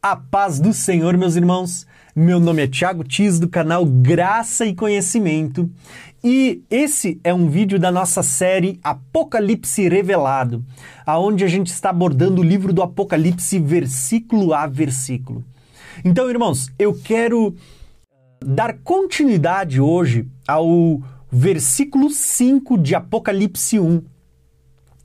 A paz do Senhor, meus irmãos. Meu nome é Thiago Tis do canal Graça e Conhecimento e esse é um vídeo da nossa série Apocalipse Revelado, aonde a gente está abordando o livro do Apocalipse versículo a versículo. Então, irmãos, eu quero dar continuidade hoje ao versículo 5 de Apocalipse 1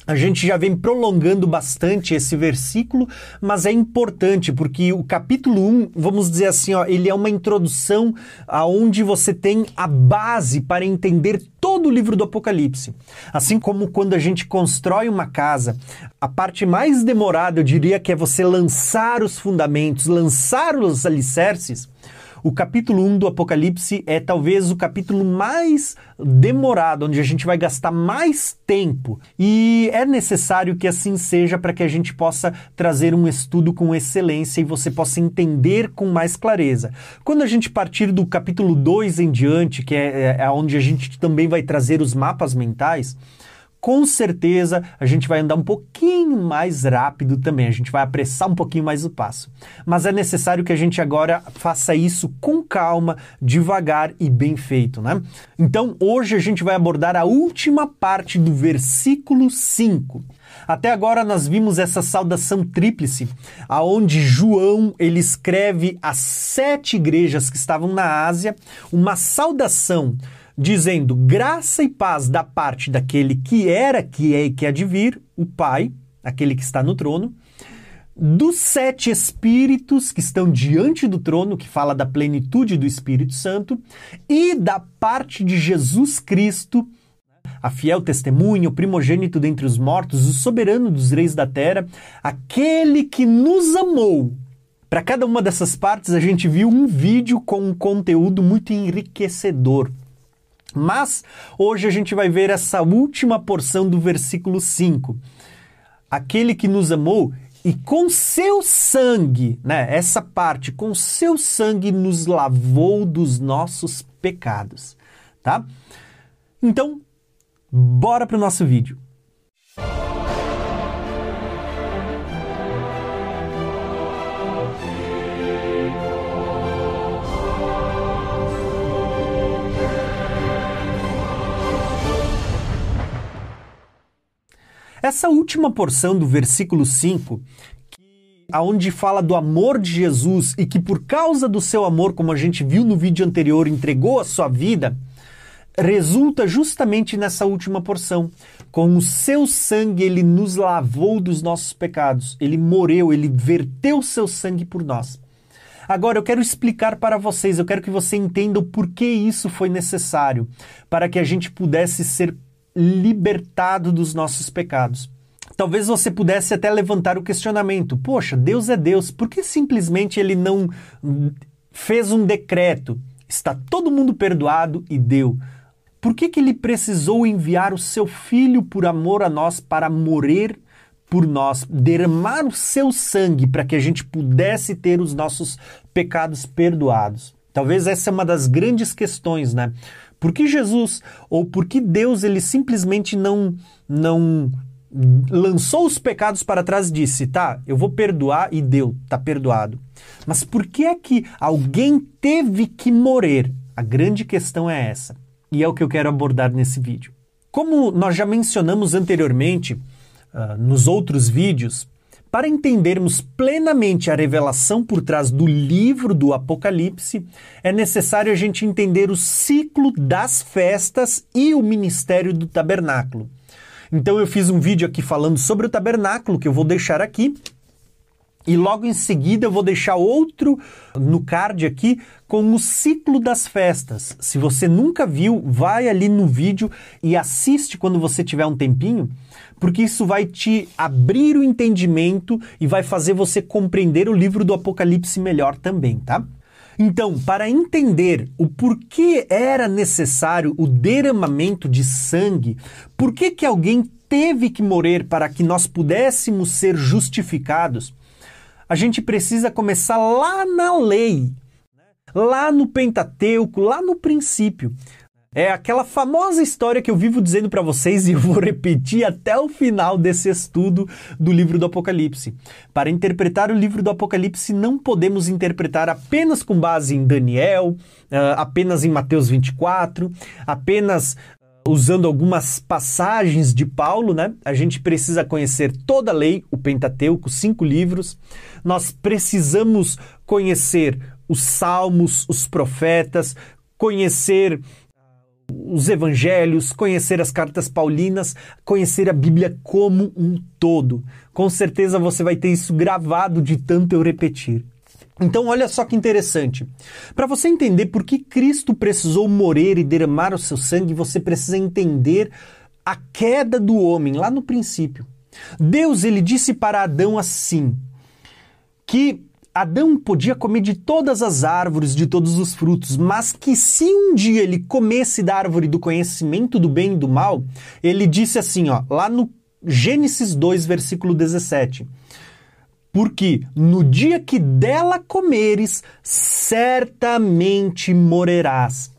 a gente já vem prolongando bastante esse versículo, mas é importante porque o capítulo 1, vamos dizer assim, ó, ele é uma introdução aonde você tem a base para entender todo o livro do Apocalipse. Assim como quando a gente constrói uma casa, a parte mais demorada, eu diria que é você lançar os fundamentos, lançar os alicerces. O capítulo 1 do Apocalipse é talvez o capítulo mais demorado, onde a gente vai gastar mais tempo. E é necessário que assim seja para que a gente possa trazer um estudo com excelência e você possa entender com mais clareza. Quando a gente partir do capítulo 2 em diante, que é, é onde a gente também vai trazer os mapas mentais, com certeza a gente vai andar um pouquinho mais rápido também, a gente vai apressar um pouquinho mais o passo. Mas é necessário que a gente agora faça isso com calma, devagar e bem feito, né? Então, hoje a gente vai abordar a última parte do versículo 5. Até agora nós vimos essa saudação tríplice, aonde João ele escreve às sete igrejas que estavam na Ásia uma saudação dizendo graça e paz da parte daquele que era, que é e que há de vir, o Pai, aquele que está no trono, dos sete espíritos que estão diante do trono, que fala da plenitude do Espírito Santo, e da parte de Jesus Cristo, a fiel testemunha, o primogênito dentre os mortos, o soberano dos reis da terra, aquele que nos amou. Para cada uma dessas partes, a gente viu um vídeo com um conteúdo muito enriquecedor. Mas hoje a gente vai ver essa última porção do versículo 5. Aquele que nos amou e com seu sangue, né, essa parte, com seu sangue nos lavou dos nossos pecados, tá? Então, bora para o nosso vídeo. Essa última porção do versículo 5, aonde fala do amor de Jesus e que por causa do seu amor, como a gente viu no vídeo anterior, entregou a sua vida, resulta justamente nessa última porção. Com o seu sangue ele nos lavou dos nossos pecados. Ele morreu, ele verteu o seu sangue por nós. Agora eu quero explicar para vocês, eu quero que você entenda o porquê isso foi necessário, para que a gente pudesse ser libertado dos nossos pecados. Talvez você pudesse até levantar o questionamento: poxa, Deus é Deus, por que simplesmente ele não fez um decreto? Está todo mundo perdoado e deu. Por que, que ele precisou enviar o seu filho por amor a nós para morrer por nós, derramar o seu sangue para que a gente pudesse ter os nossos pecados perdoados? Talvez essa é uma das grandes questões, né? Por que Jesus ou por que Deus ele simplesmente não não lançou os pecados para trás e disse, tá, eu vou perdoar e deu, tá perdoado. Mas por que é que alguém teve que morrer? A grande questão é essa. E é o que eu quero abordar nesse vídeo. Como nós já mencionamos anteriormente uh, nos outros vídeos, para entendermos plenamente a revelação por trás do livro do Apocalipse, é necessário a gente entender o ciclo das festas e o ministério do tabernáculo. Então eu fiz um vídeo aqui falando sobre o tabernáculo, que eu vou deixar aqui, e logo em seguida eu vou deixar outro no card aqui com o ciclo das festas. Se você nunca viu, vai ali no vídeo e assiste quando você tiver um tempinho, porque isso vai te abrir o entendimento e vai fazer você compreender o livro do Apocalipse melhor também, tá? Então, para entender o porquê era necessário o derramamento de sangue, por que, que alguém teve que morrer para que nós pudéssemos ser justificados, a gente precisa começar lá na lei, lá no Pentateuco, lá no princípio. É aquela famosa história que eu vivo dizendo para vocês e eu vou repetir até o final desse estudo do livro do Apocalipse. Para interpretar o livro do Apocalipse, não podemos interpretar apenas com base em Daniel, ah, apenas em Mateus 24, apenas ah, usando algumas passagens de Paulo, né? A gente precisa conhecer toda a lei, o Pentateuco, cinco livros. Nós precisamos conhecer os salmos, os profetas, conhecer os evangelhos, conhecer as cartas paulinas, conhecer a Bíblia como um todo. Com certeza você vai ter isso gravado de tanto eu repetir. Então, olha só que interessante. Para você entender por que Cristo precisou morrer e derramar o seu sangue, você precisa entender a queda do homem lá no princípio. Deus ele disse para Adão assim: que Adão podia comer de todas as árvores, de todos os frutos, mas que se um dia ele comesse da árvore do conhecimento do bem e do mal, ele disse assim, ó, lá no Gênesis 2, versículo 17. Porque no dia que dela comeres, certamente morrerás.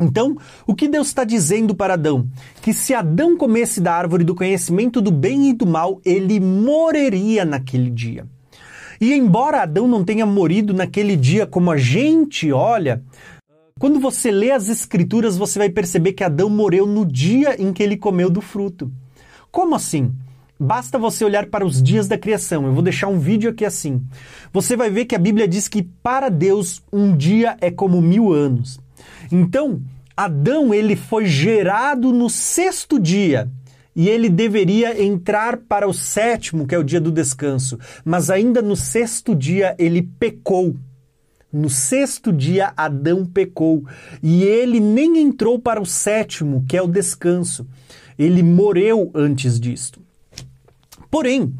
Então, o que Deus está dizendo para Adão? Que se Adão comesse da árvore do conhecimento do bem e do mal, ele morreria naquele dia. E embora Adão não tenha morrido naquele dia como a gente olha, quando você lê as escrituras, você vai perceber que Adão morreu no dia em que ele comeu do fruto. Como assim? Basta você olhar para os dias da criação. Eu vou deixar um vídeo aqui assim. Você vai ver que a Bíblia diz que para Deus um dia é como mil anos. Então, Adão ele foi gerado no sexto dia e ele deveria entrar para o sétimo, que é o dia do descanso. Mas ainda no sexto dia ele pecou. No sexto dia, Adão pecou e ele nem entrou para o sétimo, que é o descanso. Ele morreu antes disto. Porém,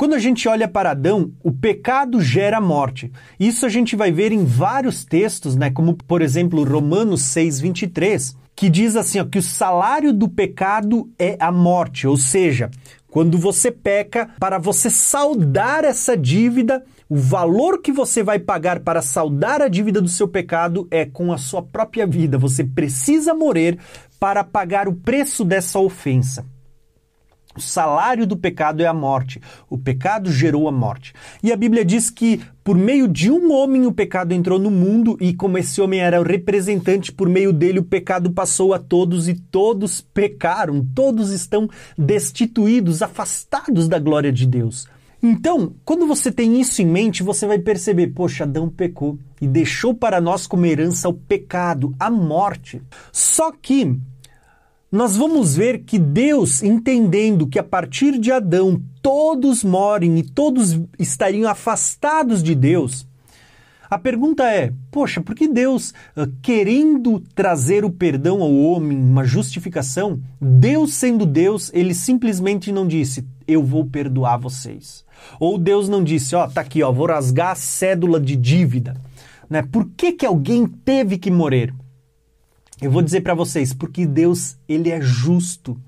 quando a gente olha para Adão, o pecado gera morte. Isso a gente vai ver em vários textos, né? como por exemplo Romanos 6, 23, que diz assim, ó, que o salário do pecado é a morte, ou seja, quando você peca, para você saldar essa dívida, o valor que você vai pagar para saldar a dívida do seu pecado é com a sua própria vida. Você precisa morrer para pagar o preço dessa ofensa. O salário do pecado é a morte. O pecado gerou a morte. E a Bíblia diz que por meio de um homem o pecado entrou no mundo e como esse homem era o representante, por meio dele o pecado passou a todos e todos pecaram. Todos estão destituídos, afastados da glória de Deus. Então, quando você tem isso em mente, você vai perceber, poxa, Adão pecou e deixou para nós como herança o pecado, a morte. Só que nós vamos ver que Deus, entendendo que a partir de Adão todos morem e todos estariam afastados de Deus, a pergunta é: poxa, por que Deus, ah, querendo trazer o perdão ao homem, uma justificação, Deus sendo Deus, ele simplesmente não disse: eu vou perdoar vocês. Ou Deus não disse: ó, tá aqui, ó, vou rasgar a cédula de dívida. Né? Por que, que alguém teve que morrer? Eu vou dizer para vocês, porque Deus, ele é justo.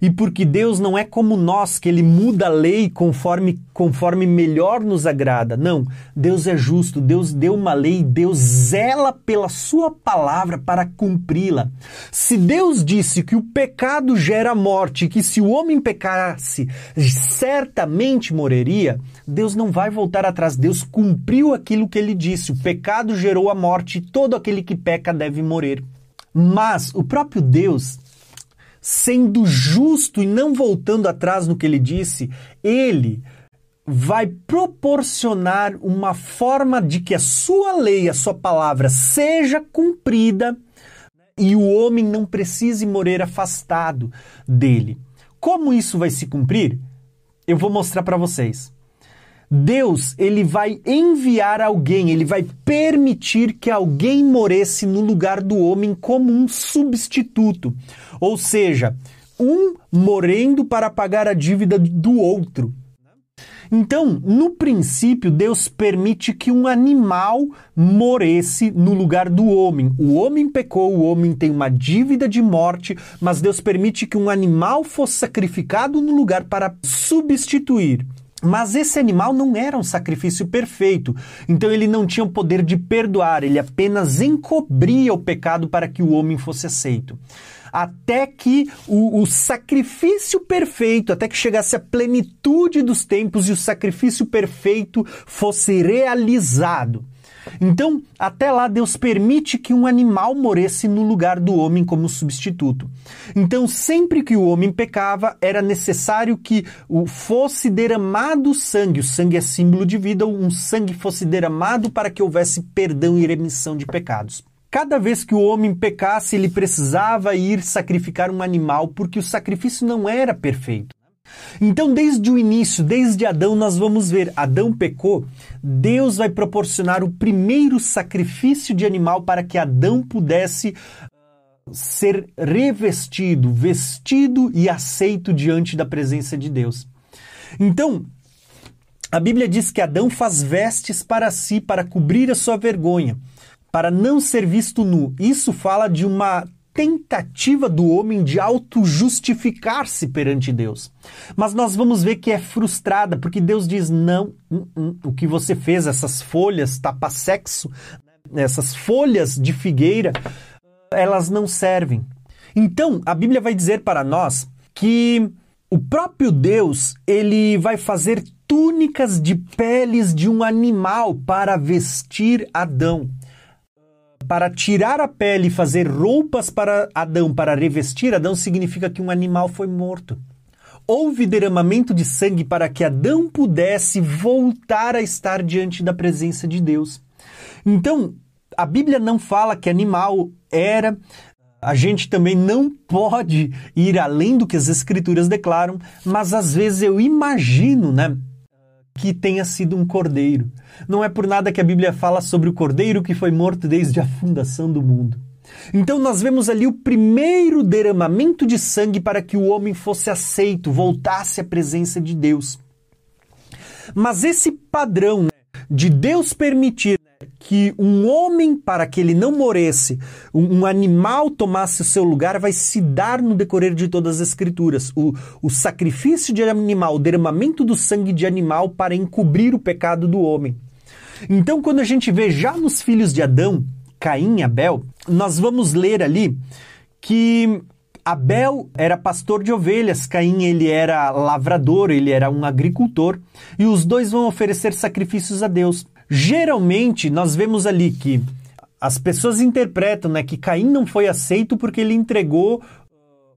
E porque Deus não é como nós, que ele muda a lei conforme, conforme melhor nos agrada. Não, Deus é justo, Deus deu uma lei, Deus zela pela sua palavra para cumpri-la. Se Deus disse que o pecado gera morte, que se o homem pecasse, certamente morreria, Deus não vai voltar atrás. Deus cumpriu aquilo que ele disse. O pecado gerou a morte, todo aquele que peca deve morrer. Mas o próprio Deus, sendo justo e não voltando atrás no que ele disse, ele vai proporcionar uma forma de que a sua lei, a sua palavra seja cumprida e o homem não precise morrer afastado dele. Como isso vai se cumprir? Eu vou mostrar para vocês. Deus, ele vai enviar alguém, ele vai permitir que alguém morresse no lugar do homem como um substituto. Ou seja, um morrendo para pagar a dívida do outro. Então, no princípio, Deus permite que um animal morresse no lugar do homem. O homem pecou, o homem tem uma dívida de morte, mas Deus permite que um animal fosse sacrificado no lugar para substituir Mas esse animal não era um sacrifício perfeito, então ele não tinha o poder de perdoar, ele apenas encobria o pecado para que o homem fosse aceito. Até que o, o sacrifício perfeito, até que chegasse a plenitude dos tempos e o sacrifício perfeito fosse realizado. Então, até lá, Deus permite que um animal morresse no lugar do homem como substituto. Então, sempre que o homem pecava, era necessário que fosse derramado sangue. O sangue é símbolo de vida, um sangue fosse derramado para que houvesse perdão e remissão de pecados. Cada vez que o homem pecasse, ele precisava ir sacrificar um animal, porque o sacrifício não era perfeito. Então, desde o início, desde Adão, nós vamos ver: Adão pecou, Deus vai proporcionar o primeiro sacrifício de animal para que Adão pudesse uh, ser revestido, vestido e aceito diante da presença de Deus. Então, a Bíblia diz que Adão faz vestes para si, para cobrir a sua vergonha, para não ser visto nu. Isso fala de uma tentativa do homem de auto-justificar-se perante Deus. Mas nós vamos ver que é frustrada, porque Deus diz: não, uh, uh, o que você fez, essas folhas tapa-sexo, essas folhas de figueira, elas não servem. Então, a Bíblia vai dizer para nós que o próprio Deus, ele vai fazer túnicas de peles de um animal para vestir Adão para tirar a pele e fazer roupas para Adão, para revestir Adão, significa que um animal foi morto. Houve derramamento de sangue para que Adão pudesse voltar a estar diante da presença de Deus. Então, a Bíblia não fala que animal era. A gente também não pode ir além do que as Escrituras declaram, mas às vezes eu imagino, né? Que tenha sido um cordeiro. Não é por nada que a Bíblia fala sobre o cordeiro que foi morto desde a fundação do mundo. Então nós vemos ali o primeiro derramamento de sangue para que o homem fosse aceito, voltasse à presença de Deus. Mas esse padrão né, de Deus permitir que um homem, para que ele não morresse, um, um, animal tomasse o seu lugar, vai se dar no decorrer de todas as Escrituras. O, o sacrifício de animal, o derramamento do sangue de animal para encobrir o pecado do homem. Então, quando a gente vê já nos filhos de Adão, Caim e Abel, nós vamos ler ali que Abel era pastor de ovelhas, Caim ele era lavrador, ele era um agricultor, e os dois vão oferecer sacrifícios a Deus. Geralmente, nós vemos ali que as pessoas interpretam né, que Caim não foi aceito porque ele entregou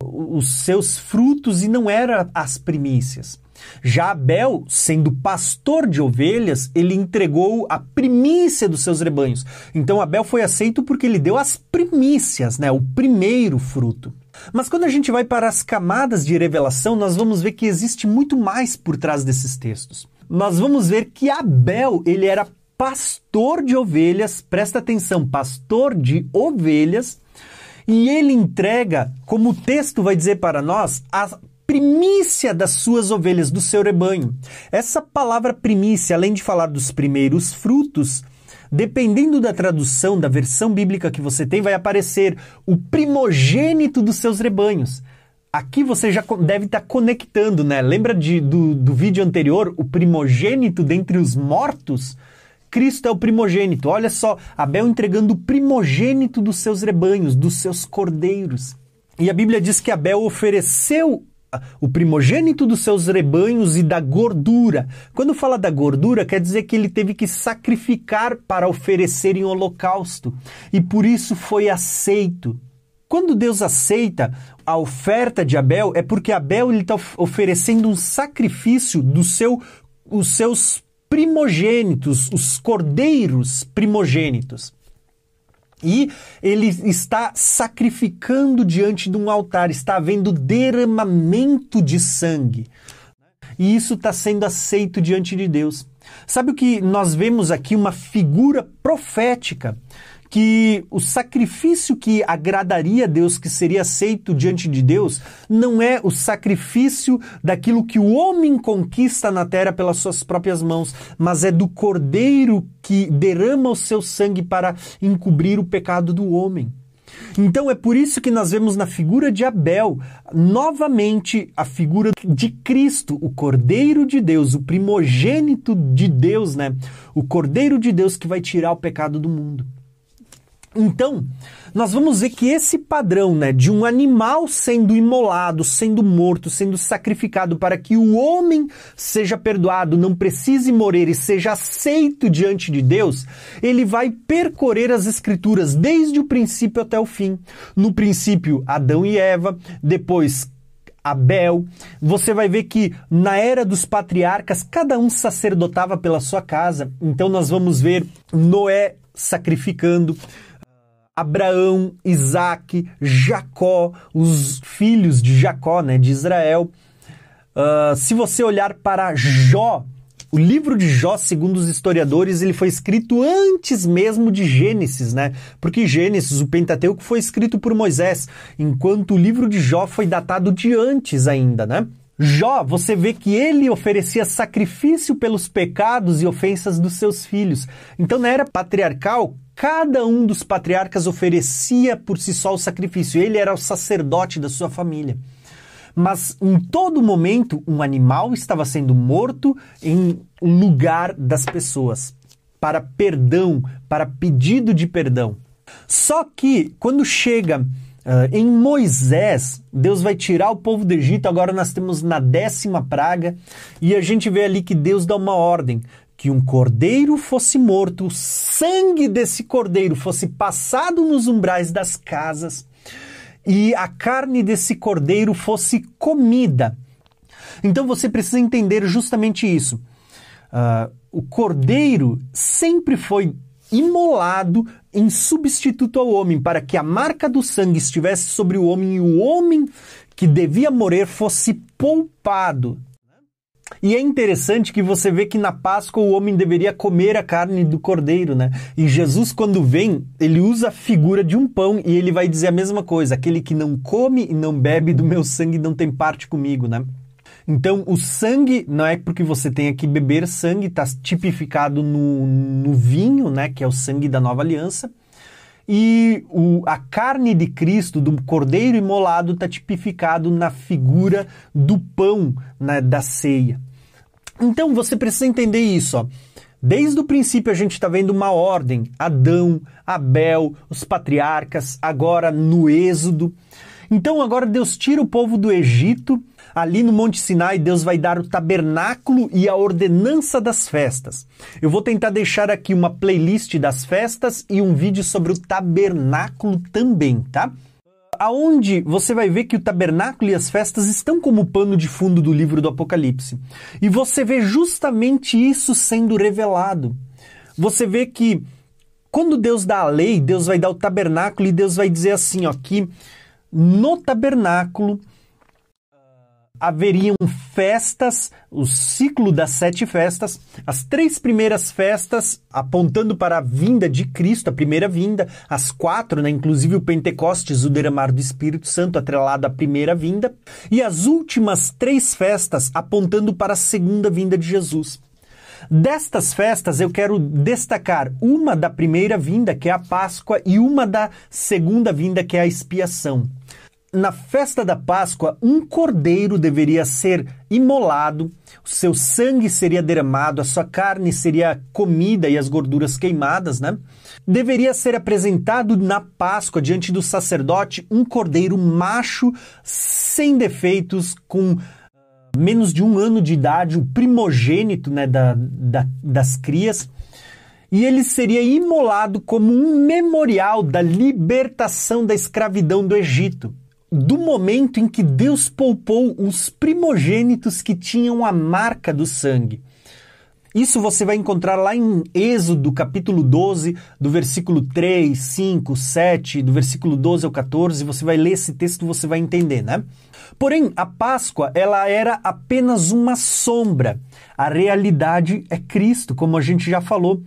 uh, os seus frutos e não era as primícias. Já Abel, sendo pastor de ovelhas, ele entregou a primícia dos seus rebanhos. Então Abel foi aceito porque ele deu as primícias, né, o primeiro fruto. Mas quando a gente vai para as camadas de revelação, nós vamos ver que existe muito mais por trás desses textos. Nós vamos ver que Abel, ele era pastor de ovelhas, presta atenção, pastor de ovelhas, e ele entrega, como o texto vai dizer para nós, a primícia das suas ovelhas, do seu rebanho. Essa palavra primícia, além de falar dos primeiros frutos, dependendo da tradução, da versão bíblica que você tem, vai aparecer o primogênito dos seus rebanhos. Aqui você já deve estar conectando, né? Lembra de, do, do vídeo anterior, o primogênito dentre os mortos? Cristo é o primogênito. Olha só, Abel entregando o primogênito dos seus rebanhos, dos seus cordeiros. E a Bíblia diz que Abel ofereceu o primogênito dos seus rebanhos e da gordura. Quando fala da gordura, quer dizer que ele teve que sacrificar para oferecer em holocausto. E por isso foi aceito. Quando Deus aceita a oferta de Abel, é porque Abel está oferecendo um sacrifício do seu, os seus primogênitos, os cordeiros primogênitos. E ele está sacrificando diante de um altar, está havendo derramamento de sangue. E isso está sendo aceito diante de Deus. Sabe o que nós vemos aqui? Uma figura profética que o sacrifício que agradaria a Deus, que seria aceito diante de Deus, não é o sacrifício daquilo que o homem conquista na terra pelas suas próprias mãos, mas é do cordeiro que derrama o seu sangue para encobrir o pecado do homem. Então é por isso que nós vemos na figura de Abel novamente a figura de Cristo, o Cordeiro de Deus, o primogênito de Deus, né? O Cordeiro de Deus que vai tirar o pecado do mundo. Então, nós vamos ver que esse padrão né, de um animal sendo imolado, sendo morto, sendo sacrificado para que o homem seja perdoado, não precise morrer e seja aceito diante de Deus, ele vai percorrer as escrituras desde o princípio até o fim. No princípio, Adão e Eva, depois Abel. Você vai ver que na era dos patriarcas, cada um sacerdotava pela sua casa. Então nós vamos ver Noé sacrificando. Abraão, Isaac, Jacó, os filhos de Jacó, né, de Israel. Uh, se você olhar para Jó, o livro de Jó, segundo os historiadores, ele foi escrito antes mesmo de Gênesis, né? Porque Gênesis, o Pentateuco, foi escrito por Moisés, enquanto o livro de Jó foi datado de antes ainda, né? Jó, você vê que ele oferecia sacrifício pelos pecados e ofensas dos seus filhos. Então, na era patriarcal, cada um dos patriarcas oferecia por si só o sacrifício. Ele era o sacerdote da sua família. Mas em todo momento, um animal estava sendo morto em lugar das pessoas, para perdão, para pedido de perdão. Só que quando chega Uh, em Moisés, Deus vai tirar o povo do Egito, agora nós temos na décima praga, e a gente vê ali que Deus dá uma ordem: que um cordeiro fosse morto, o sangue desse cordeiro fosse passado nos umbrais das casas e a carne desse cordeiro fosse comida. Então você precisa entender justamente isso. Uh, o cordeiro sempre foi imolado em substituto ao homem, para que a marca do sangue estivesse sobre o homem e o homem que devia morrer fosse poupado. E é interessante que você vê que na Páscoa o homem deveria comer a carne do cordeiro, né? E Jesus, quando vem, ele usa a figura de um pão e ele vai dizer a mesma coisa: aquele que não come e não bebe do meu sangue não tem parte comigo, né? Então, o sangue não é porque você tenha que beber sangue, está tipificado no, no vinho, né? Que é o sangue da nova aliança. E o, a carne de Cristo, do cordeiro imolado, está tipificado na figura do pão né, da ceia. Então você precisa entender isso. Ó. Desde o princípio a gente está vendo uma ordem: Adão, Abel, os patriarcas, agora no Êxodo. Então agora Deus tira o povo do Egito Ali no Monte Sinai, Deus vai dar o tabernáculo e a ordenança das festas. Eu vou tentar deixar aqui uma playlist das festas e um vídeo sobre o tabernáculo também, tá? Aonde você vai ver que o tabernáculo e as festas estão como pano de fundo do livro do Apocalipse. E você vê justamente isso sendo revelado. Você vê que quando Deus dá a lei, Deus vai dar o tabernáculo e Deus vai dizer assim, ó, que no tabernáculo haveriam festas, o ciclo das sete festas, as três primeiras festas apontando para a vinda de Cristo, a primeira vinda, as quatro, né, inclusive o Pentecostes, o derramar do Espírito Santo atrelado à primeira vinda, e as últimas três festas apontando para a segunda vinda de Jesus. Destas festas eu quero destacar uma da primeira vinda, que é a Páscoa, e uma da segunda vinda, que é a expiação na festa da Páscoa, um cordeiro deveria ser imolado, o seu sangue seria derramado, a sua carne seria comida e as gorduras queimadas, né? Deveria ser apresentado na Páscoa diante do sacerdote um cordeiro macho, sem defeitos, com ah, menos de um ano de idade, o primogênito né, da, da, das crias e ele seria imolado como um memorial da libertação da escravidão do Egito do momento em que Deus poupou os primogênitos que tinham a marca do sangue. Isso você vai encontrar lá em Êxodo, capítulo 12, do versículo 3, 5, 7, do versículo 12 ao 14. Você vai ler esse texto, você vai entender, né? Porém, a Páscoa, ela era apenas uma sombra. A realidade é Cristo, como a gente já falou.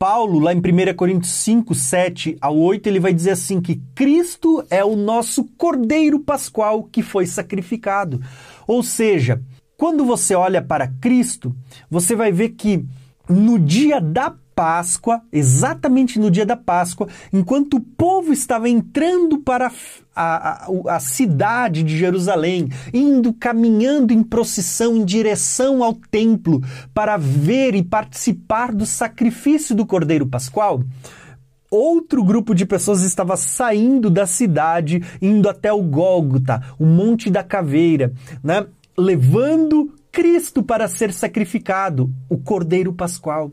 Paulo, lá em 1 Coríntios 5, 7 ao 8, ele vai dizer assim que Cristo é o nosso Cordeiro Pascual que foi sacrificado. Ou seja, quando você olha para Cristo, você vai ver que no dia da Páscoa, exatamente no dia da Páscoa, enquanto o povo estava entrando para a, a, a, cidade de Jerusalém, indo, caminhando em procissão em direção ao templo para ver e participar do sacrifício do Cordeiro Pascual, outro grupo de pessoas estava saindo da cidade, indo até o Gólgota, o Monte da Caveira, né? levando Cristo para ser sacrificado, o Cordeiro Pascual.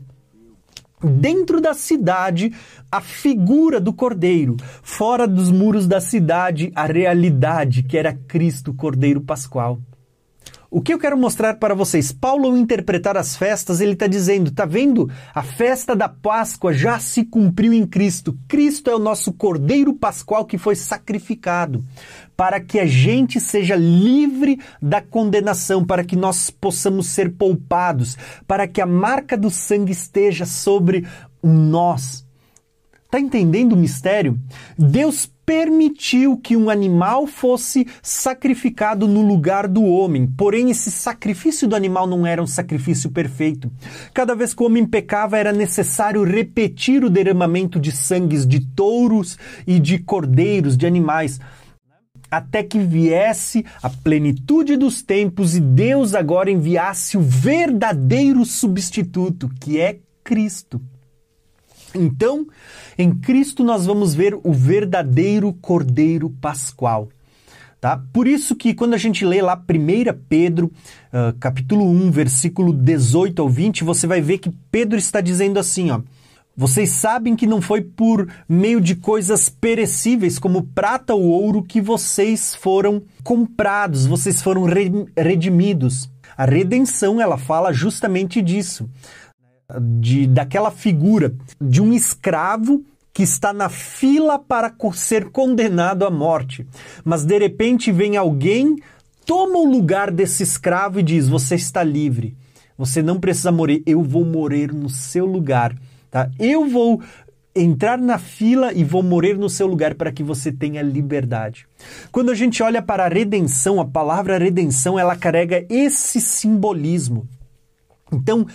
Dentro da cidade, a figura do Cordeiro. Fora dos muros da cidade, a realidade, que era Cristo, Cordeiro Pascual. O que eu quero mostrar para vocês? Paulo, ao interpretar as festas, ele está dizendo: tá vendo? A festa da Páscoa já se cumpriu em Cristo. Cristo é o nosso Cordeiro Pascual que foi sacrificado para que a gente seja livre da condenação, para que nós possamos ser poupados, para que a marca do sangue esteja sobre nós. Está entendendo o mistério? Deus permitiu que um animal fosse sacrificado no lugar do homem. Porém, esse sacrifício do animal não era um sacrifício perfeito. Cada vez que o homem pecava, era necessário repetir o derramamento de sangues de touros e de cordeiros, de animais até que viesse a plenitude dos tempos e Deus agora enviasse o verdadeiro substituto, que é Cristo. Então, em Cristo nós vamos ver o verdadeiro Cordeiro Pascual. Tá? Por isso que quando a gente lê lá 1 Pedro, uh, capítulo 1, versículo 18 ao 20, você vai ver que Pedro está dizendo assim, ó, vocês sabem que não foi por meio de coisas perecíveis como prata ou ouro que vocês foram comprados, vocês foram redimidos. A redenção, ela fala justamente disso de daquela figura de um escravo que está na fila para ser condenado à morte. Mas de repente vem alguém, toma o lugar desse escravo e diz: Você está livre. Você não precisa morrer, eu vou morrer no seu lugar. Tá? Eu vou entrar na fila e vou morrer no seu lugar para que você tenha liberdade. Quando a gente olha para a redenção, a palavra redenção, ela carrega esse simbolismo. Então,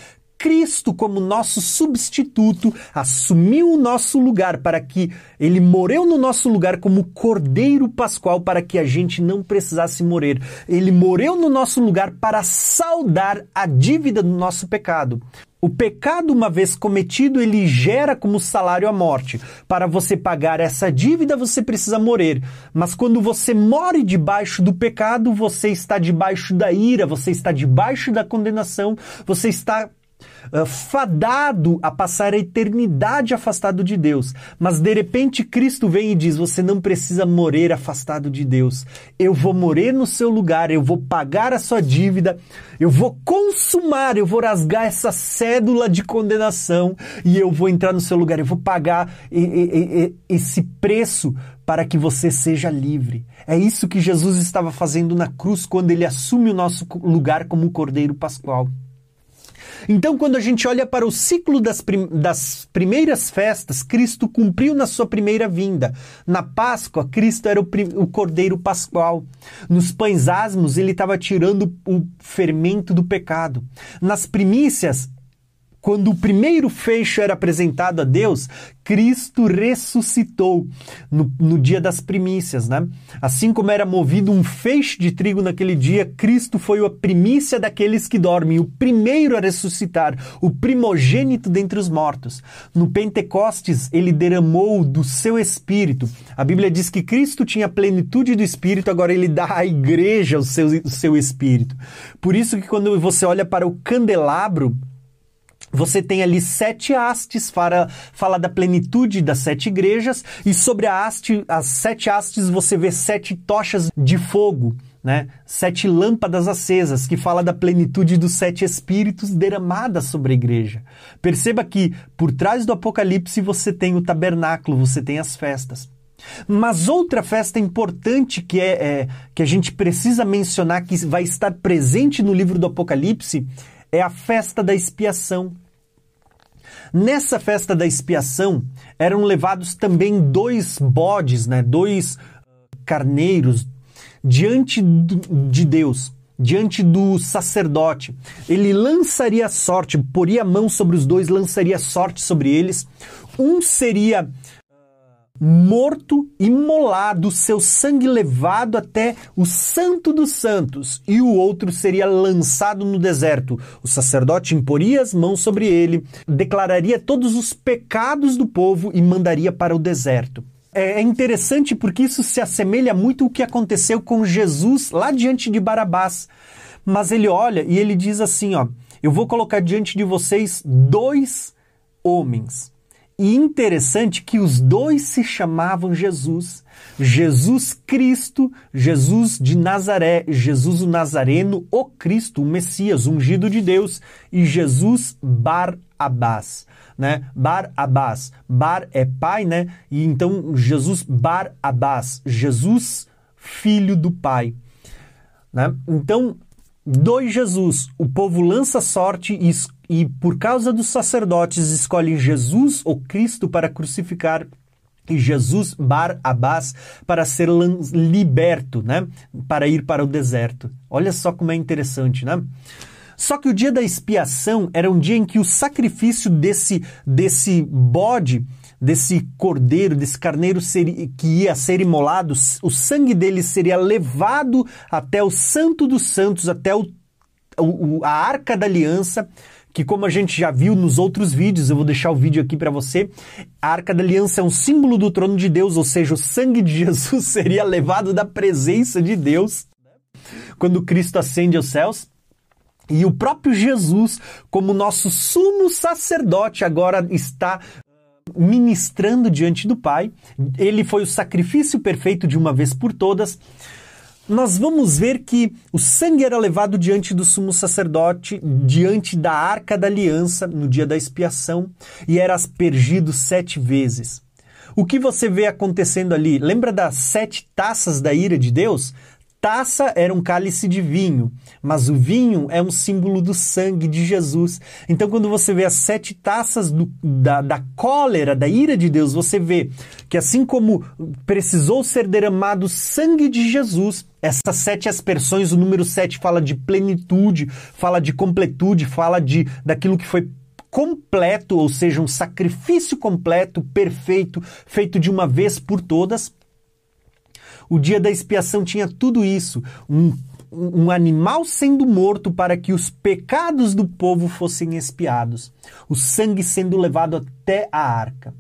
Cristo, como nosso substituto, assumiu o nosso lugar para que ele morreu no nosso lugar como cordeiro pascual para que a gente não precisasse morrer. Ele morreu no nosso lugar para saldar a dívida do nosso pecado. O pecado, uma vez cometido, ele gera como salário a morte. Para você pagar essa dívida, você precisa morrer. Mas quando você morre debaixo do pecado, você está debaixo da ira, você está debaixo da condenação, você está uh, fadado a passar a eternidade afastado de Deus. Mas de repente Cristo vem e diz: Você não precisa morrer afastado de Deus. Eu vou morrer no seu lugar, eu vou pagar a sua dívida, eu vou consumar, eu vou rasgar essa cédula de condenação e eu vou entrar no seu lugar, eu vou pagar esse preço para que você seja livre. É isso que Jesus estava fazendo na cruz quando ele assume o nosso lugar como Cordeiro Pascual. Então, quando a gente olha para o ciclo das, prim das primeiras festas, Cristo cumpriu na sua primeira vinda. Na Páscoa, Cristo era o, o cordeiro pascual. Nos pães asmos, ele estava tirando o fermento do pecado. Nas primícias, quando o primeiro fecho era apresentado a Deus, Cristo ressuscitou no, no, dia das primícias, né? Assim como era movido um feixe de trigo naquele dia, Cristo foi a primícia daqueles que dormem, o primeiro a ressuscitar, o primogênito dentre os mortos. No Pentecostes, ele derramou do seu espírito. A Bíblia diz que Cristo tinha plenitude do espírito, agora ele dá à igreja o seu, o seu espírito. Por isso que quando você olha para o candelabro, você tem ali sete hastes, para falar da plenitude das sete igrejas, e sobre a haste, as sete hastes você vê sete tochas de fogo, né? Sete lâmpadas acesas, que fala da plenitude dos sete espíritos derramadas sobre a igreja. Perceba que por trás do Apocalipse você tem o tabernáculo, você tem as festas. Mas outra festa importante que é, é que a gente precisa mencionar que vai estar presente no livro do Apocalipse é a festa da expiação. Nessa festa da expiação eram levados também dois bodes, né, dois carneiros diante de Deus. diante do sacerdote. Ele lançaria sorte, poria a mão sobre os dois, lançaria sorte sobre eles. Um seria morto, imolado, seu sangue levado até o Santo dos Santos, e o outro seria lançado no deserto. O sacerdote imporia as mãos sobre ele, declararia todos os pecados do povo e mandaria para o deserto. É, é interessante porque isso se assemelha muito ao que aconteceu com Jesus lá diante de Barabás. Mas ele olha e ele diz assim: ó, eu vou colocar diante de vocês dois homens e interessante que os dois se chamavam Jesus. Jesus Cristo, Jesus de Nazaré, Jesus o Nazareno, o Cristo, o Messias, ungido de Deus, e Jesus Bar Abás, né? Bar Abás, Bar é pai, né? E então Jesus Bar Abás, Jesus filho do pai, né? Então dois Jesus, o povo lança sorte e e por causa dos sacerdotes escolhem Jesus ou Cristo para crucificar e Jesus Bar Abbas para ser liberto, né? Para ir para o deserto. Olha só como é interessante, né? Só que o dia da expiação era um dia em que o sacrifício desse, desse bode, desse cordeiro, desse carneiro que ia ser imolado, o sangue dele seria levado até o Santo dos Santos, até o, o a Arca da Aliança, que como a gente já viu nos outros vídeos, eu vou deixar o vídeo aqui para você, a Arca da Aliança é um símbolo do trono de Deus, ou seja, o sangue de Jesus seria levado da presença de Deus quando Cristo ascende aos céus. E o próprio Jesus, como nosso sumo sacerdote, agora está ministrando diante do Pai. Ele foi o sacrifício perfeito de uma vez por todas nós vamos ver que o sangue era levado diante do sumo sacerdote, diante da arca da aliança, no dia da expiação, e era aspergido sete vezes. O que você vê acontecendo ali? Lembra das sete taças da ira de Deus? Taça era um cálice de vinho, mas o vinho é um símbolo do sangue de Jesus. Então, quando você vê as sete taças do, da, da cólera, da ira de Deus, você vê que assim como precisou ser derramado sangue de Jesus, essas sete aspersões, o número sete fala de plenitude, fala de completude, fala de daquilo que foi completo, ou seja, um sacrifício completo, perfeito, feito de uma vez por todas. O dia da expiação tinha tudo isso. Um, um animal sendo morto para que os pecados do povo fossem expiados. O sangue sendo levado até a arca.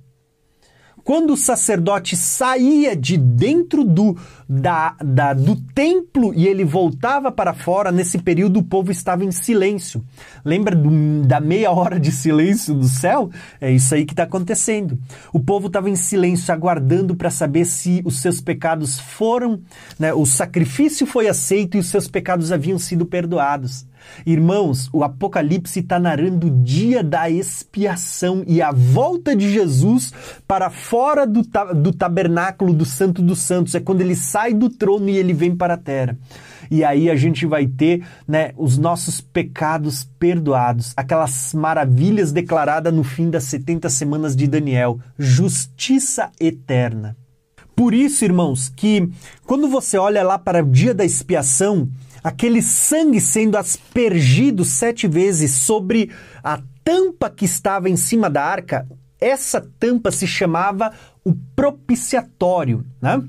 Quando o sacerdote saía de dentro do, da, da, do templo e ele voltava para fora, nesse período o povo estava em silêncio. Lembra do, da meia hora de silêncio do céu? É isso aí que está acontecendo. O povo estava em silêncio, aguardando para saber se os seus pecados foram, né, o sacrifício foi aceito e os seus pecados haviam sido perdoados. Irmãos, o Apocalipse está narrando o dia da expiação e a volta de Jesus para fora do, do tabernáculo do Santo dos Santos. É quando ele sai do trono e ele vem para a terra. E aí a gente vai ter né, os nossos pecados perdoados, aquelas maravilhas declaradas no fim das 70 semanas de Daniel, justiça eterna. Por isso, irmãos, que quando você olha lá para o dia da expiação, aquele sangue sendo aspergido sete vezes sobre a tampa que estava em cima da arca, essa tampa se chamava o propiciatório, né?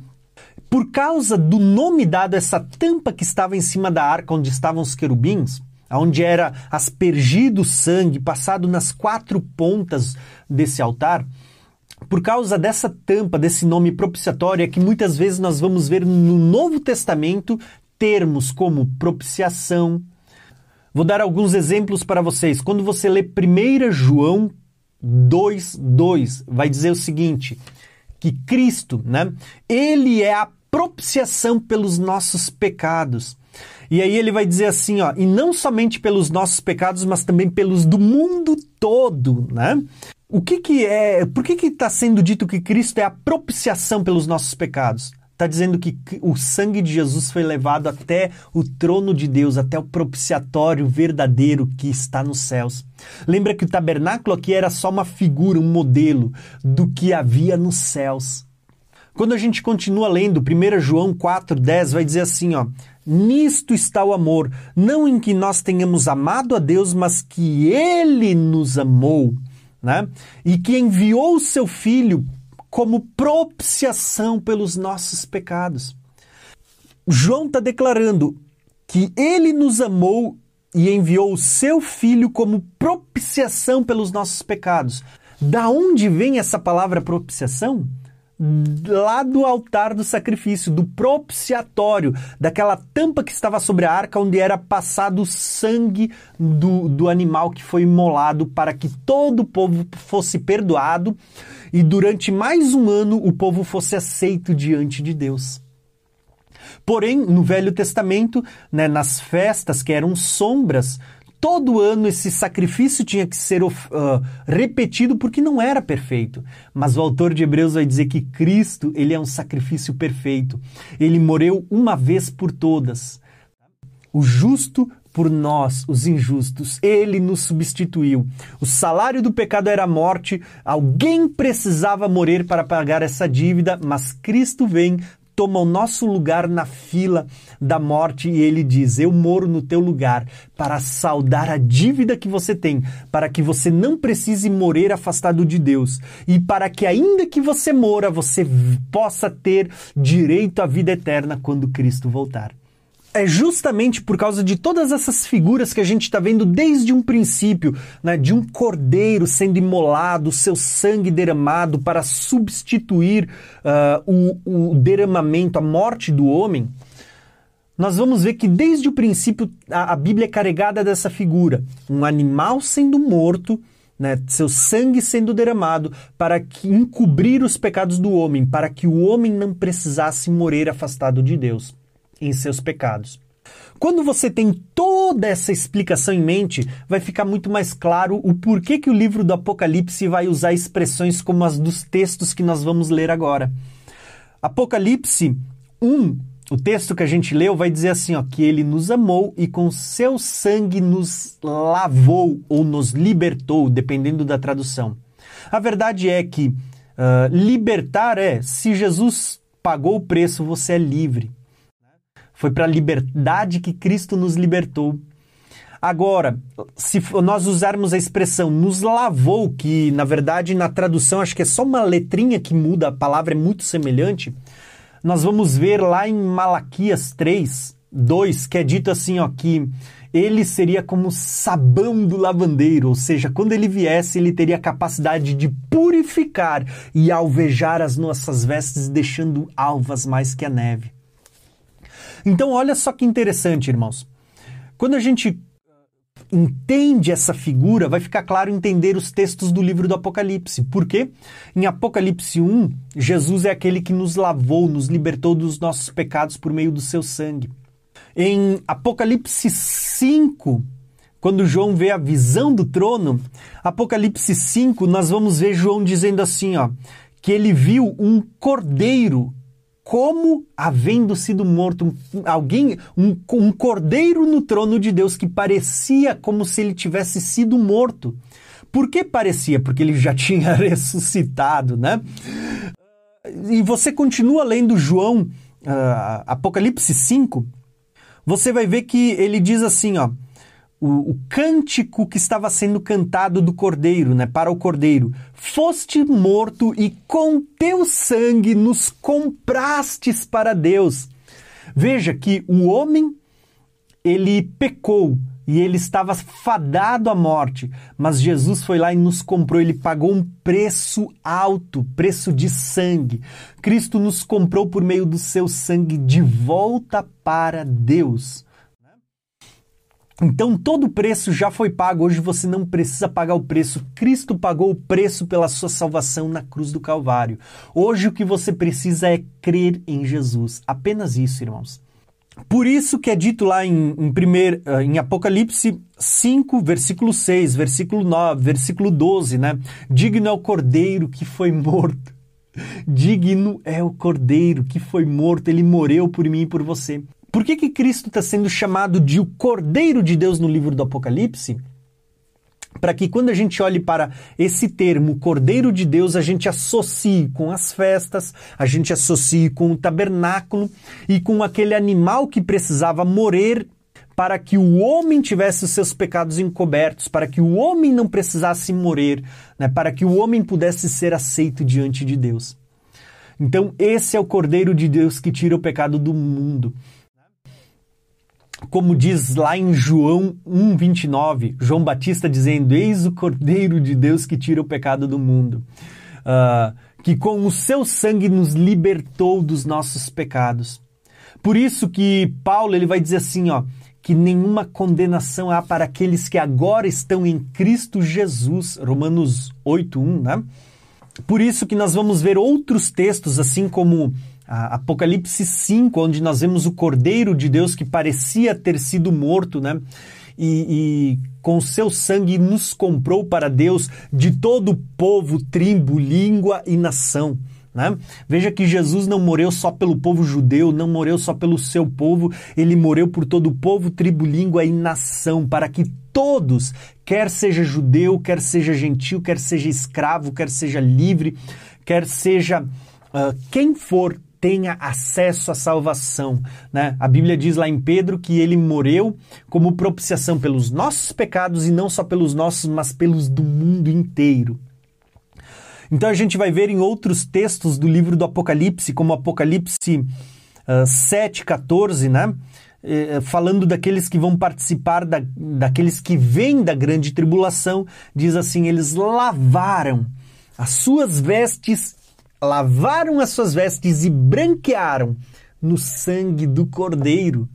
Por causa do nome dado a essa tampa que estava em cima da arca onde estavam os querubins, onde era aspergido o sangue passado nas quatro pontas desse altar, por causa dessa tampa, desse nome propiciatório, é que muitas vezes nós vamos ver no Novo Testamento termos como propiciação. Vou dar alguns exemplos para vocês. Quando você lê 1 João 2:2, vai dizer o seguinte: que Cristo, né? Ele é a propiciação pelos nossos pecados. E aí ele vai dizer assim, ó, e não somente pelos nossos pecados, mas também pelos do mundo todo, né? O que que é, por que que está sendo dito que Cristo é a propiciação pelos nossos pecados? Está dizendo que o sangue de Jesus foi levado até o trono de Deus, até o propiciatório verdadeiro que está nos céus. Lembra que o tabernáculo aqui era só uma figura, um modelo do que havia nos céus. Quando a gente continua lendo 1 João 4,10, vai dizer assim: ó, Nisto está o amor, não em que nós tenhamos amado a Deus, mas que Ele nos amou, né? E que enviou o seu Filho como propiciação pelos nossos pecados. João está declarando que Ele nos amou e enviou o seu Filho como propiciação pelos nossos pecados. Da onde vem essa palavra propiciação? lá do altar do sacrifício, do propiciatório, daquela tampa que estava sobre a arca onde era passado o sangue do, do animal que foi imolado para que todo o povo fosse perdoado e durante mais um ano o povo fosse aceito diante de Deus. Porém, no Velho Testamento, né, nas festas que eram sombras, todo ano esse sacrifício tinha que ser uh, repetido porque não era perfeito. Mas o autor de Hebreus vai dizer que Cristo, ele é um sacrifício perfeito. Ele morreu uma vez por todas. O justo por nós, os injustos. Ele nos substituiu. O salário do pecado era a morte. Alguém precisava morrer para pagar essa dívida, mas Cristo vem, toma o nosso lugar na fila da morte e ele diz: Eu moro no teu lugar para saldar a dívida que você tem, para que você não precise morrer afastado de Deus e para que, ainda que você mora, você possa ter direito à vida eterna quando Cristo voltar é justamente por causa de todas essas figuras que a gente está vendo desde um princípio, né, de um cordeiro sendo imolado, seu sangue derramado para substituir uh, o, o derramamento, a morte do homem. Nós vamos ver que desde o princípio a, a Bíblia é carregada dessa figura: um animal sendo morto, né, seu sangue sendo derramado para que, encobrir os pecados do homem, para que o homem não precisasse morrer afastado de Deus em seus pecados. Quando você tem toda essa explicação em mente, vai ficar muito mais claro o porquê que o livro do Apocalipse vai usar expressões como as dos textos que nós vamos ler agora. Apocalipse 1, o texto que a gente leu, vai dizer assim, ó, que ele nos amou e com seu sangue nos lavou ou nos libertou, dependendo da tradução. A verdade é que uh, libertar é, se Jesus pagou o preço, você é livre. Foi para a liberdade que Cristo nos libertou. Agora, se nós usarmos a expressão nos lavou, que na verdade na tradução acho que é só uma letrinha que muda, a palavra é muito semelhante, nós vamos ver lá em Malaquias 3, 2, que é dito assim, ó, que ele seria como sabão do lavandeiro, ou seja, quando ele viesse, ele teria a capacidade de purificar e alvejar as nossas vestes, deixando alvas mais que a neve. Então, olha só que interessante, irmãos. Quando a gente entende essa figura, vai ficar claro entender os textos do livro do Apocalipse. Por quê? Em Apocalipse 1, Jesus é aquele que nos lavou, nos libertou dos nossos pecados por meio do seu sangue. Em Apocalipse 5, quando João vê a visão do trono, Apocalipse 5, nós vamos ver João dizendo assim, ó, que ele viu um cordeiro como havendo sido morto alguém, um, um cordeiro no trono de Deus que parecia como se ele tivesse sido morto. Por que parecia? Porque ele já tinha ressuscitado, né? E você continua lendo João, uh, Apocalipse 5, você vai ver que ele diz assim, ó, o, o, cântico que estava sendo cantado do cordeiro, né, para o cordeiro. Foste morto e com teu sangue nos comprastes para Deus. Veja que o homem ele pecou e ele estava fadado à morte, mas Jesus foi lá e nos comprou, ele pagou um preço alto, preço de sangue. Cristo nos comprou por meio do seu sangue de volta para Deus. Então todo o preço já foi pago, hoje você não precisa pagar o preço. Cristo pagou o preço pela sua salvação na cruz do Calvário. Hoje o que você precisa é crer em Jesus. Apenas isso, irmãos. Por isso que é dito lá em, em, primeir, uh, em Apocalipse 5, versículo 6, versículo 9, versículo 12, né? Digno é o cordeiro que foi morto. Digno é o cordeiro que foi morto, ele morreu por mim e por você. Por que, que Cristo está sendo chamado de o Cordeiro de Deus no livro do Apocalipse? para que quando a gente olhe para esse termo Cordeiro de Deus, a gente associe com as festas, a gente associe com o tabernáculo e com aquele animal que precisava morrer para que o homem tivesse os seus pecados encobertos, para que o homem não precisasse morrer, né, para que o homem pudesse ser aceito diante de Deus. Então, esse é o Cordeiro de Deus que tira o pecado do mundo como diz lá em João 1,29, João Batista dizendo: Eis o Cordeiro de Deus que tira o pecado do mundo, uh, que com o seu sangue nos libertou dos nossos pecados. Por isso que Paulo ele vai dizer assim, ó, que nenhuma condenação há para aqueles que agora estão em Cristo Jesus, Romanos 8:1, né? Por isso que nós vamos ver outros textos assim como Apocalipse 5, onde nós vemos o Cordeiro de Deus que parecia ter sido morto, né? E, e, com seu sangue nos comprou para Deus de todo o povo, tribo, língua e nação. Né? Veja que Jesus não morreu só pelo povo judeu, não morreu só pelo seu povo, ele morreu por todo o povo, tribo, língua e nação, para que todos, quer seja judeu, quer seja gentil, quer seja escravo, quer seja livre, quer seja uh, quem for, tenha acesso à salvação. Né? A Bíblia diz lá em Pedro que ele morreu como propiciação pelos nossos pecados e não só pelos nossos, mas pelos do mundo inteiro. Então a gente vai ver em outros textos do livro do Apocalipse, como Apocalipse uh, 7, 14, né? Eh, falando daqueles que vão participar, da, daqueles que vêm da grande tribulação, diz assim: eles lavaram as suas vestes lavaram as suas vestes e branquearam no sangue do Cordeiro.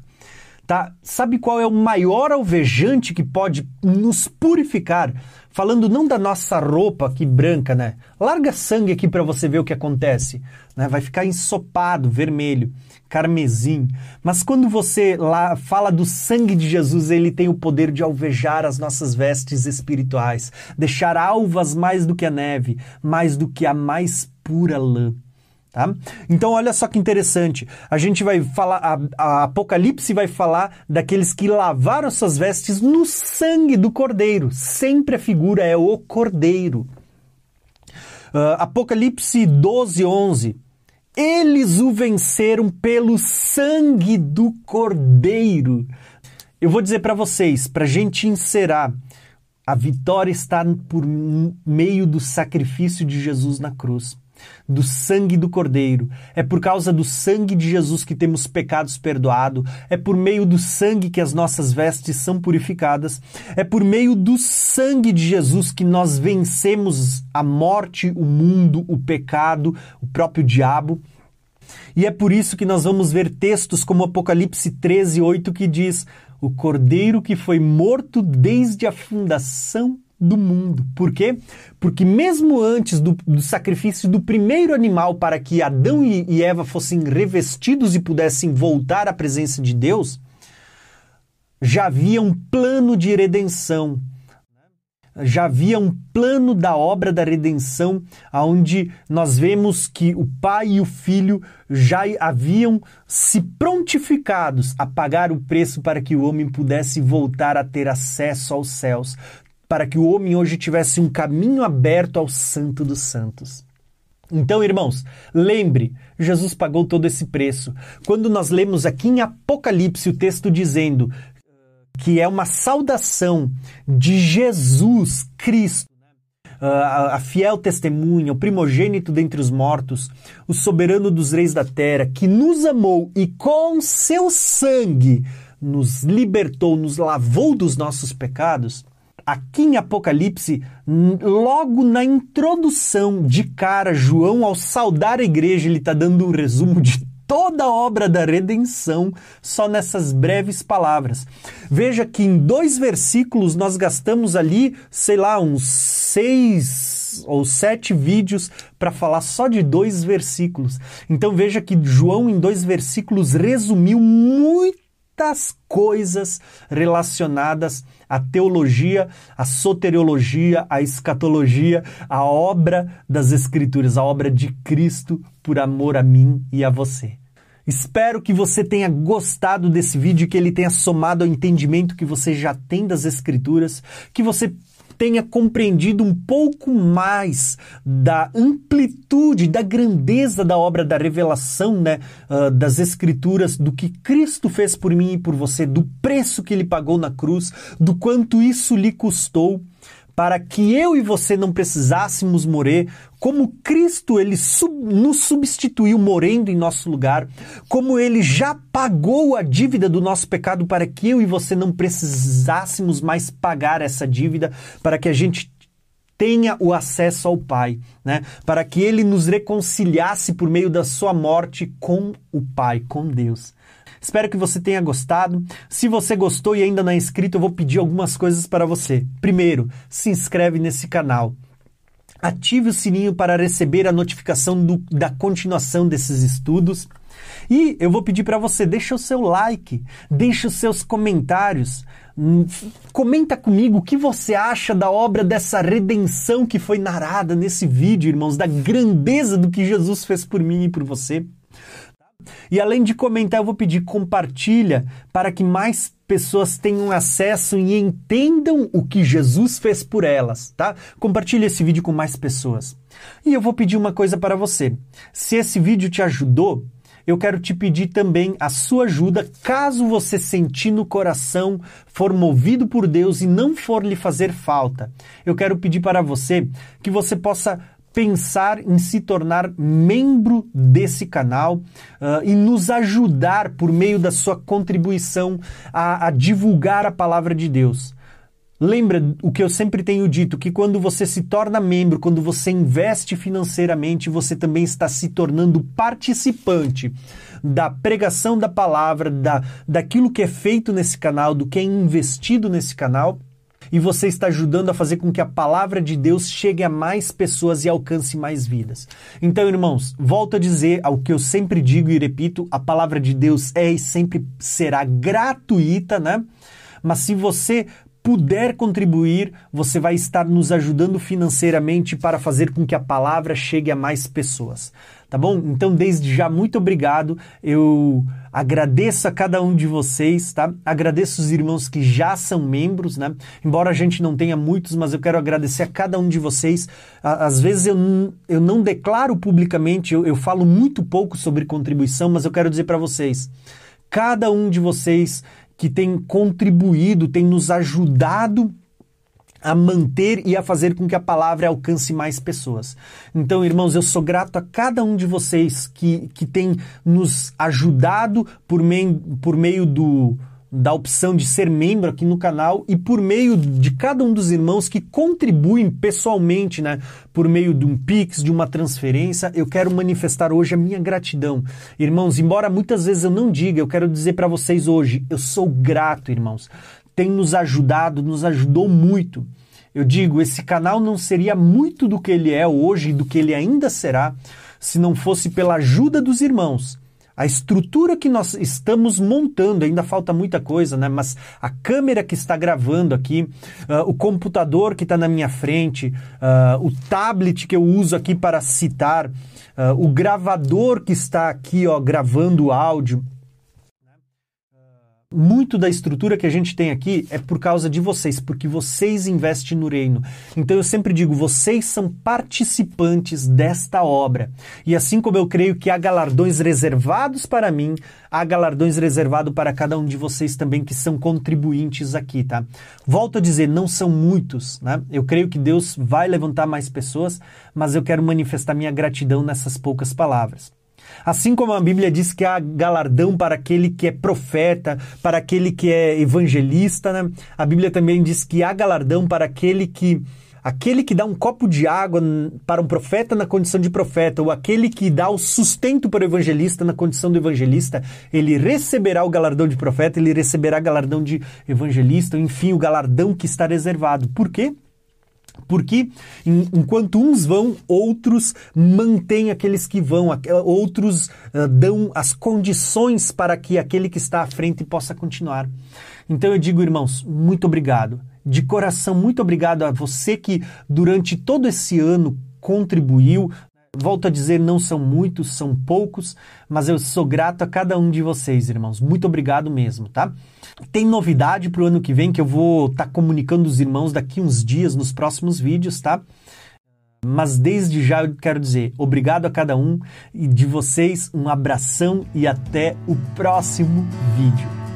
Tá? Sabe qual é o maior alvejante que pode nos purificar? Falando não da nossa roupa aqui branca, né? Larga sangue aqui para você ver o que acontece. Né? Vai ficar ensopado, vermelho, carmesim. Mas quando você lá fala do sangue de Jesus, ele tem o poder de alvejar as nossas vestes espirituais, deixar alvas mais do que a neve, mais do que a mais pura lã. Tá? Então, olha só que interessante. A gente vai falar, a, a, Apocalipse vai falar daqueles que lavaram suas vestes no sangue do cordeiro. Sempre a figura é o cordeiro. Uh, Apocalipse 12, 11. Eles o venceram pelo sangue do cordeiro. Eu vou dizer para vocês, para a gente encerrar, a vitória está por meio do sacrifício de Jesus na cruz do sangue do Cordeiro. É por causa do sangue de Jesus que temos pecados perdoados. É por meio do sangue que as nossas vestes são purificadas. É por meio do sangue de Jesus que nós vencemos a morte, o mundo, o pecado, o próprio diabo. E é por isso que nós vamos ver textos como Apocalipse 13, 8, que diz: O cordeiro que foi morto desde a fundação do mundo. Por quê? Porque mesmo antes do, do sacrifício do primeiro animal para que Adão e, e Eva fossem revestidos e pudessem voltar à presença de Deus, já havia um plano de redenção. Já havia um plano da obra da redenção, onde nós vemos que o pai e o filho já haviam se prontificados a pagar o preço para que o homem pudesse voltar a ter acesso aos céus para que o homem hoje tivesse um caminho aberto ao Santo dos Santos. Então, irmãos, lembre, Jesus pagou todo esse preço. Quando nós lemos aqui em Apocalipse o texto dizendo que é uma saudação de Jesus Cristo, a fiel testemunha, o primogênito dentre os mortos, o soberano dos reis da terra, que nos amou e com seu sangue nos libertou, nos lavou dos nossos pecados, Aqui em Apocalipse, logo na introdução, de cara, João, ao saudar a igreja, ele está dando um resumo de toda a obra da redenção só nessas breves palavras. Veja que em dois versículos nós gastamos ali, sei lá, uns seis ou sete vídeos para falar só de dois versículos. Então veja que João, em dois versículos, resumiu muitas coisas relacionadas à teologia, à soteriologia, à escatologia, à obra das Escrituras, a obra de Cristo por amor a mim e a você. Espero que você tenha gostado desse vídeo, que ele tenha somado ao entendimento que você já tem das Escrituras, que você tenha compreendido um pouco mais da amplitude, da grandeza da obra da revelação né, uh, das Escrituras, do que Cristo fez por mim e por você, do preço que ele pagou na cruz, do quanto isso lhe custou para que eu e você não precisássemos morrer, como Cristo ele sub, nos substituiu morrendo em nosso lugar, como ele já pagou a dívida do nosso pecado para que eu e você não precisássemos mais pagar essa dívida, para que a gente tenha o acesso ao Pai, né? Para que ele nos reconciliasse por meio da sua morte com o Pai, com Deus. Espero que você tenha gostado. Se você gostou e ainda não é inscrito, eu vou pedir algumas coisas para você. Primeiro, se inscreve nesse canal. Ative o sininho para receber a notificação do, da continuação desses estudos. E eu vou pedir para você, deixa o seu like, deixa os seus comentários. Hum, comenta comigo o que você acha da obra dessa redenção que foi narrada nesse vídeo, irmãos, da grandeza do que Jesus fez por mim e por você. E além de comentar, eu vou pedir compartilha para que mais pessoas tenham acesso e entendam o que Jesus fez por elas, tá? Compartilhe esse vídeo com mais pessoas. E eu vou pedir uma coisa para você. Se esse vídeo te ajudou, eu quero te pedir também a sua ajuda caso você sentir no coração, for movido por Deus e não for lhe fazer falta. Eu quero pedir para você que você possa pensar em se tornar membro desse canal uh, e nos ajudar por meio da sua contribuição a, a divulgar a palavra de Deus. Lembra o que eu sempre tenho dito, que quando você se torna membro, quando você investe financeiramente, você também está se tornando participante da pregação da palavra, da, daquilo que é feito nesse canal, do que é investido nesse canal e você está ajudando a fazer com que a palavra de Deus chegue a mais pessoas e alcance mais vidas. Então, irmãos, volto a dizer ao que eu sempre digo e repito: a palavra de Deus é e sempre será gratuita, né? Mas se você puder contribuir, você vai estar nos ajudando financeiramente para fazer com que a palavra chegue a mais pessoas. Tá bom? Então, desde já, muito obrigado. Eu agradeço a cada um de vocês, tá? Agradeço os irmãos que já são membros, né? Embora a gente não tenha muitos, mas eu quero agradecer a cada um de vocês. Às vezes eu, eu não declaro publicamente, eu, eu falo muito pouco sobre contribuição, mas eu quero dizer para vocês. Cada um de vocês que tem contribuído, tem nos ajudado a manter e a fazer com que a palavra alcance mais pessoas. Então, irmãos, eu sou grato a cada um de vocês que, que tem nos ajudado por meio, por meio do, da opção de ser membro aqui no canal e por meio de cada um dos irmãos que contribuem pessoalmente, né, por meio de um Pix, de uma transferência, eu quero manifestar hoje a minha gratidão. Irmãos, embora muitas vezes eu não diga, eu quero dizer para vocês hoje, eu sou grato, irmãos. Tem nos ajudado, nos ajudou muito. Eu digo, esse canal não seria muito do que ele é hoje e do que ele ainda será se não fosse pela ajuda dos irmãos a estrutura que nós estamos montando, ainda falta muita coisa, né? Mas a câmera que está gravando aqui, uh, o computador que está na minha frente, uh, o tablet que eu uso aqui para citar, uh, o gravador que está aqui, ó, gravando o áudio muito da estrutura que a gente tem aqui é por causa de vocês, porque vocês investem no reino. Então eu sempre digo, vocês são participantes desta obra. E assim como eu creio que há galardões reservados para mim, há galardões reservados para cada um de vocês também que são contribuintes aqui, tá? Volto a dizer, não são muitos, né? Eu creio que Deus vai levantar mais pessoas, mas eu quero manifestar minha gratidão nessas poucas palavras. Assim como a Bíblia diz que há galardão para aquele que é profeta, para aquele que é evangelista, né? a Bíblia também diz que há galardão para aquele que aquele que dá um copo de água para um profeta na condição de profeta, ou aquele que dá o sustento para o evangelista na condição do evangelista, ele receberá o galardão de profeta, ele receberá galardão de evangelista, enfim, o galardão que está reservado. Por quê? Porque enquanto uns vão, outros mantêm aqueles que vão, outros uh, dão as condições para que aquele que está à frente possa continuar. Então eu digo, irmãos, muito obrigado. De coração, muito obrigado a você que durante todo esse ano contribuiu, volto a dizer, não são muitos, são poucos, mas eu sou grato a cada um de vocês, irmãos. Muito obrigado mesmo, tá? Tem novidade para o ano que vem que eu vou estar tá comunicando os irmãos daqui uns dias nos próximos vídeos, tá? Mas desde já eu quero dizer obrigado a cada um e de vocês um abração e até o próximo vídeo.